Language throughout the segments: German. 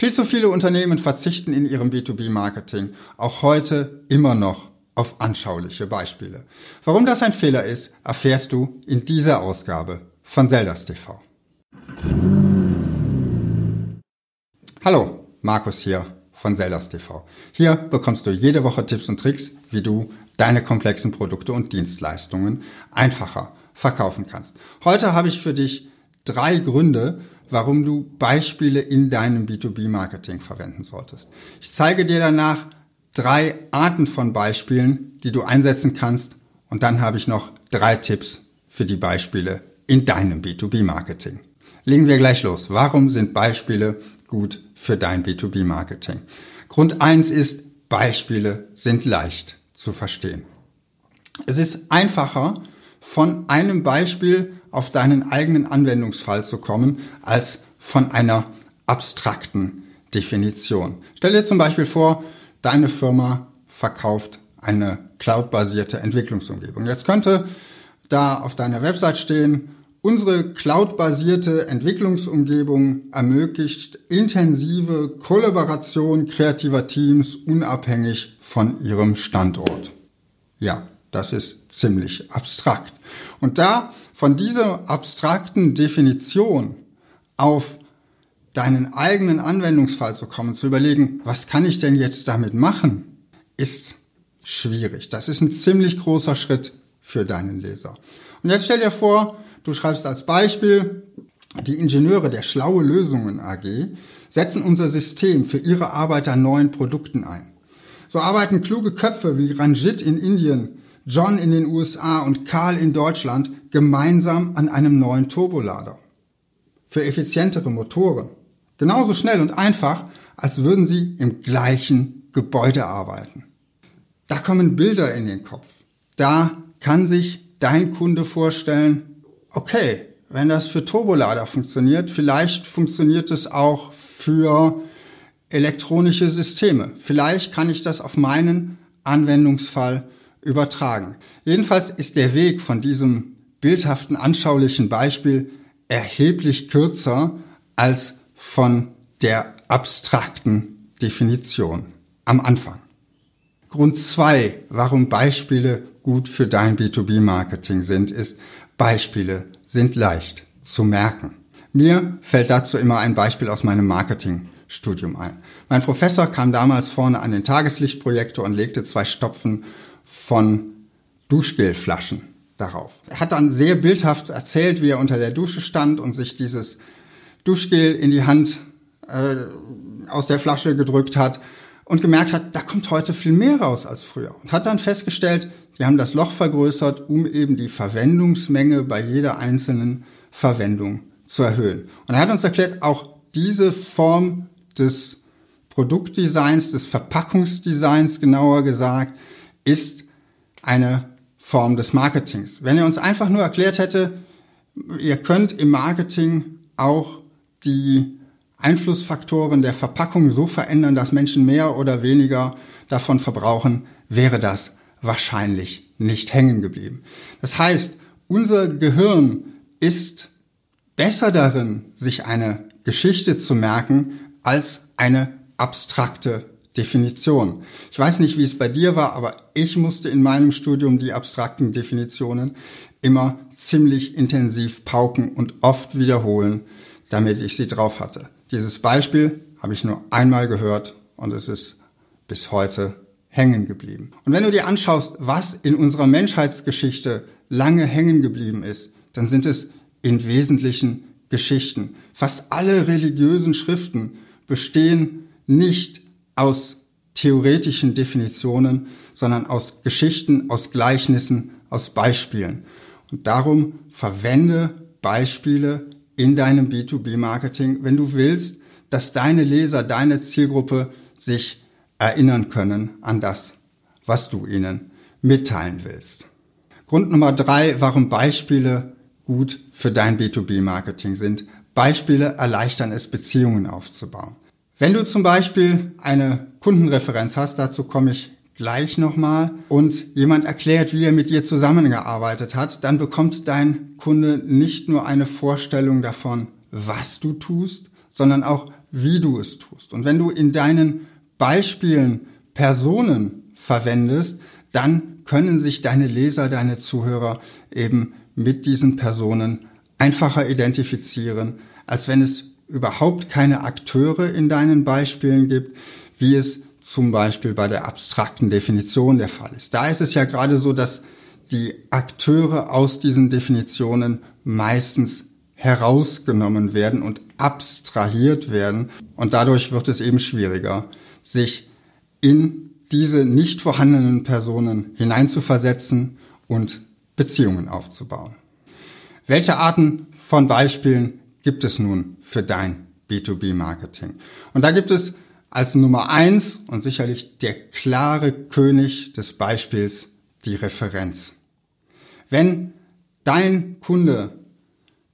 Viel zu viele Unternehmen verzichten in ihrem B2B-Marketing auch heute immer noch auf anschauliche Beispiele. Warum das ein Fehler ist, erfährst du in dieser Ausgabe von Zeldas TV. Hallo, Markus hier von Zeldas TV. Hier bekommst du jede Woche Tipps und Tricks, wie du deine komplexen Produkte und Dienstleistungen einfacher verkaufen kannst. Heute habe ich für dich drei Gründe, warum du Beispiele in deinem B2B-Marketing verwenden solltest. Ich zeige dir danach drei Arten von Beispielen, die du einsetzen kannst und dann habe ich noch drei Tipps für die Beispiele in deinem B2B-Marketing. Legen wir gleich los. Warum sind Beispiele gut für dein B2B-Marketing? Grund eins ist, Beispiele sind leicht zu verstehen. Es ist einfacher, von einem Beispiel auf deinen eigenen Anwendungsfall zu kommen, als von einer abstrakten Definition. Stell dir zum Beispiel vor, deine Firma verkauft eine cloudbasierte Entwicklungsumgebung. Jetzt könnte da auf deiner Website stehen, unsere cloudbasierte Entwicklungsumgebung ermöglicht intensive Kollaboration kreativer Teams unabhängig von ihrem Standort. Ja, das ist ziemlich abstrakt. Und da von dieser abstrakten Definition auf deinen eigenen Anwendungsfall zu kommen, zu überlegen, was kann ich denn jetzt damit machen, ist schwierig. Das ist ein ziemlich großer Schritt für deinen Leser. Und jetzt stell dir vor, du schreibst als Beispiel, die Ingenieure der Schlaue Lösungen AG setzen unser System für ihre Arbeit an neuen Produkten ein. So arbeiten kluge Köpfe wie Ranjit in Indien, John in den USA und Karl in Deutschland gemeinsam an einem neuen Turbolader. Für effizientere Motoren. Genauso schnell und einfach, als würden sie im gleichen Gebäude arbeiten. Da kommen Bilder in den Kopf. Da kann sich dein Kunde vorstellen, okay, wenn das für Turbolader funktioniert, vielleicht funktioniert es auch für elektronische Systeme. Vielleicht kann ich das auf meinen Anwendungsfall übertragen. Jedenfalls ist der Weg von diesem bildhaften, anschaulichen Beispiel erheblich kürzer als von der abstrakten Definition am Anfang. Grund zwei, warum Beispiele gut für dein B2B-Marketing sind, ist, Beispiele sind leicht zu merken. Mir fällt dazu immer ein Beispiel aus meinem Marketingstudium ein. Mein Professor kam damals vorne an den Tageslichtprojektor und legte zwei Stopfen von Duschgelflaschen darauf. Er hat dann sehr bildhaft erzählt, wie er unter der Dusche stand und sich dieses Duschgel in die Hand äh, aus der Flasche gedrückt hat und gemerkt hat, da kommt heute viel mehr raus als früher. Und hat dann festgestellt, wir haben das Loch vergrößert, um eben die Verwendungsmenge bei jeder einzelnen Verwendung zu erhöhen. Und er hat uns erklärt, auch diese Form des Produktdesigns, des Verpackungsdesigns genauer gesagt, ist eine Form des Marketings. Wenn er uns einfach nur erklärt hätte, ihr könnt im Marketing auch die Einflussfaktoren der Verpackung so verändern, dass Menschen mehr oder weniger davon verbrauchen, wäre das wahrscheinlich nicht hängen geblieben. Das heißt, unser Gehirn ist besser darin, sich eine Geschichte zu merken, als eine abstrakte Definition. Ich weiß nicht, wie es bei dir war, aber ich musste in meinem Studium die abstrakten Definitionen immer ziemlich intensiv pauken und oft wiederholen, damit ich sie drauf hatte. Dieses Beispiel habe ich nur einmal gehört und es ist bis heute hängen geblieben. Und wenn du dir anschaust, was in unserer Menschheitsgeschichte lange hängen geblieben ist, dann sind es in Wesentlichen Geschichten. Fast alle religiösen Schriften bestehen nicht aus theoretischen Definitionen, sondern aus Geschichten, aus Gleichnissen, aus Beispielen. Und darum verwende Beispiele in deinem B2B-Marketing, wenn du willst, dass deine Leser, deine Zielgruppe sich erinnern können an das, was du ihnen mitteilen willst. Grund Nummer drei, warum Beispiele gut für dein B2B-Marketing sind. Beispiele erleichtern es, Beziehungen aufzubauen. Wenn du zum Beispiel eine Kundenreferenz hast, dazu komme ich gleich nochmal, und jemand erklärt, wie er mit dir zusammengearbeitet hat, dann bekommt dein Kunde nicht nur eine Vorstellung davon, was du tust, sondern auch, wie du es tust. Und wenn du in deinen Beispielen Personen verwendest, dann können sich deine Leser, deine Zuhörer eben mit diesen Personen einfacher identifizieren, als wenn es überhaupt keine Akteure in deinen Beispielen gibt, wie es zum Beispiel bei der abstrakten Definition der Fall ist. Da ist es ja gerade so, dass die Akteure aus diesen Definitionen meistens herausgenommen werden und abstrahiert werden. Und dadurch wird es eben schwieriger, sich in diese nicht vorhandenen Personen hineinzuversetzen und Beziehungen aufzubauen. Welche Arten von Beispielen gibt es nun für dein B2B-Marketing? Und da gibt es als Nummer eins und sicherlich der klare König des Beispiels die Referenz. Wenn dein Kunde,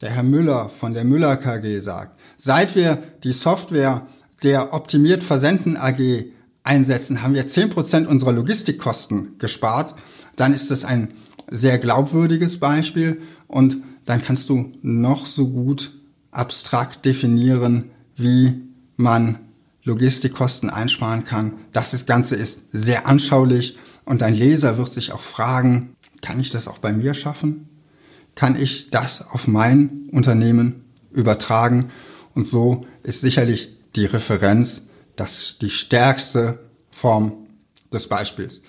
der Herr Müller von der Müller KG sagt, seit wir die Software der Optimiert Versenden AG einsetzen, haben wir zehn Prozent unserer Logistikkosten gespart, dann ist das ein sehr glaubwürdiges Beispiel und dann kannst du noch so gut abstrakt definieren, wie man Logistikkosten einsparen kann. Das Ganze ist sehr anschaulich und dein Leser wird sich auch fragen, kann ich das auch bei mir schaffen? Kann ich das auf mein Unternehmen übertragen? Und so ist sicherlich die Referenz das die stärkste Form des Beispiels.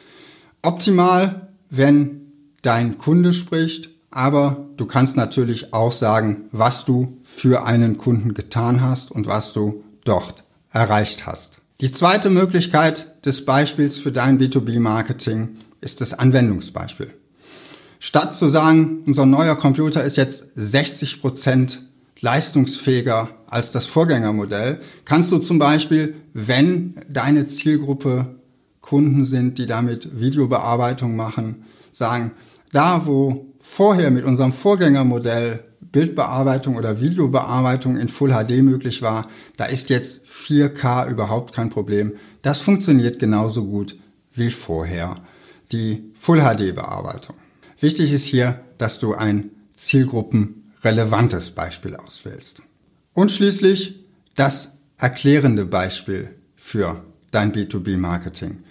Optimal, wenn dein Kunde spricht, aber du kannst natürlich auch sagen, was du für einen Kunden getan hast und was du dort erreicht hast. Die zweite Möglichkeit des Beispiels für dein B2B-Marketing ist das Anwendungsbeispiel. Statt zu sagen, unser neuer Computer ist jetzt 60 Prozent leistungsfähiger als das Vorgängermodell, kannst du zum Beispiel, wenn deine Zielgruppe Kunden sind, die damit Videobearbeitung machen, sagen, da wo vorher mit unserem Vorgängermodell Bildbearbeitung oder Videobearbeitung in Full HD möglich war, da ist jetzt 4K überhaupt kein Problem. Das funktioniert genauso gut wie vorher, die Full HD Bearbeitung. Wichtig ist hier, dass du ein zielgruppenrelevantes Beispiel auswählst. Und schließlich das erklärende Beispiel für dein B2B-Marketing.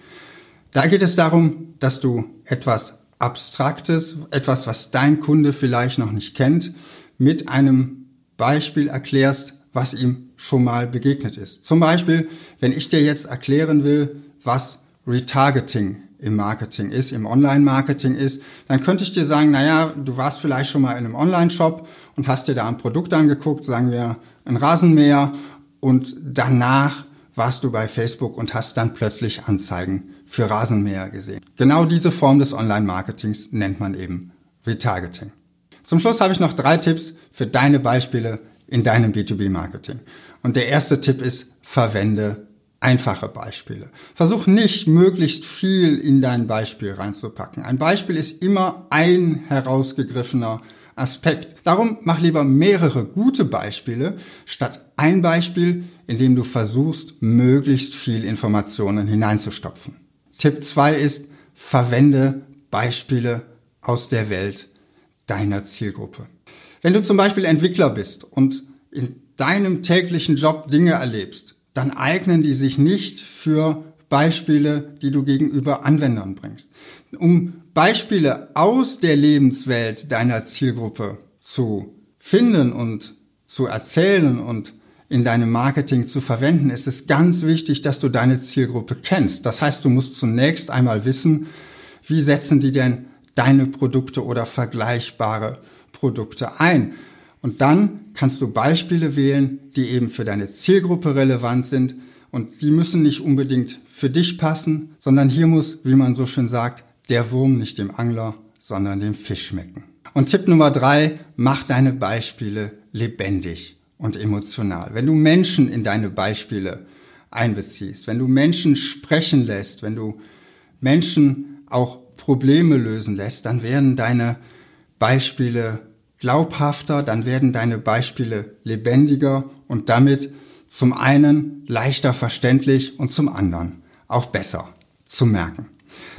Da geht es darum, dass du etwas Abstraktes, etwas, was dein Kunde vielleicht noch nicht kennt, mit einem Beispiel erklärst, was ihm schon mal begegnet ist. Zum Beispiel, wenn ich dir jetzt erklären will, was Retargeting im Marketing ist, im Online-Marketing ist, dann könnte ich dir sagen, naja, du warst vielleicht schon mal in einem Online-Shop und hast dir da ein Produkt angeguckt, sagen wir ein Rasenmäher und danach warst du bei Facebook und hast dann plötzlich Anzeigen für Rasenmäher gesehen. Genau diese Form des Online-Marketings nennt man eben Retargeting. Zum Schluss habe ich noch drei Tipps für deine Beispiele in deinem B2B-Marketing. Und der erste Tipp ist, verwende einfache Beispiele. Versuch nicht möglichst viel in dein Beispiel reinzupacken. Ein Beispiel ist immer ein herausgegriffener Aspekt. Darum mach lieber mehrere gute Beispiele statt ein Beispiel, in dem du versuchst, möglichst viel Informationen hineinzustopfen. Tipp zwei ist, verwende Beispiele aus der Welt deiner Zielgruppe. Wenn du zum Beispiel Entwickler bist und in deinem täglichen Job Dinge erlebst, dann eignen die sich nicht für Beispiele, die du gegenüber Anwendern bringst. Um Beispiele aus der Lebenswelt deiner Zielgruppe zu finden und zu erzählen und in deinem Marketing zu verwenden, ist es ganz wichtig, dass du deine Zielgruppe kennst. Das heißt, du musst zunächst einmal wissen, wie setzen die denn deine Produkte oder vergleichbare Produkte ein. Und dann kannst du Beispiele wählen, die eben für deine Zielgruppe relevant sind. Und die müssen nicht unbedingt für dich passen, sondern hier muss, wie man so schön sagt, der Wurm nicht dem Angler, sondern dem Fisch schmecken. Und Tipp Nummer drei, mach deine Beispiele lebendig und emotional. Wenn du Menschen in deine Beispiele einbeziehst, wenn du Menschen sprechen lässt, wenn du Menschen auch Probleme lösen lässt, dann werden deine Beispiele glaubhafter, dann werden deine Beispiele lebendiger und damit zum einen leichter verständlich und zum anderen auch besser zu merken.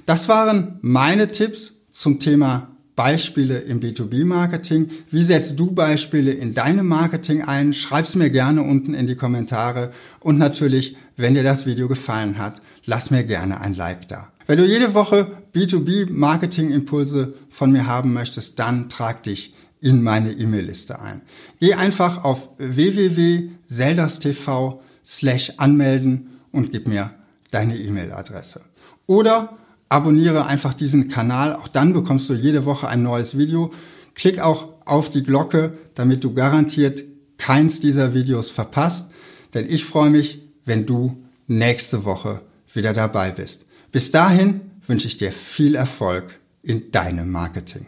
Das waren meine Tipps zum Thema Beispiele im B2B-Marketing? Wie setzt du Beispiele in deinem Marketing ein? Schreib's mir gerne unten in die Kommentare. Und natürlich, wenn dir das Video gefallen hat, lass mir gerne ein Like da. Wenn du jede Woche B2B-Marketing-Impulse von mir haben möchtest, dann trag dich in meine E-Mail-Liste ein. Geh einfach auf www.seldastv slash anmelden und gib mir deine E-Mail-Adresse. Oder abonniere einfach diesen Kanal, auch dann bekommst du jede Woche ein neues Video. Klick auch auf die Glocke, damit du garantiert keins dieser Videos verpasst, denn ich freue mich, wenn du nächste Woche wieder dabei bist. Bis dahin wünsche ich dir viel Erfolg in deinem Marketing.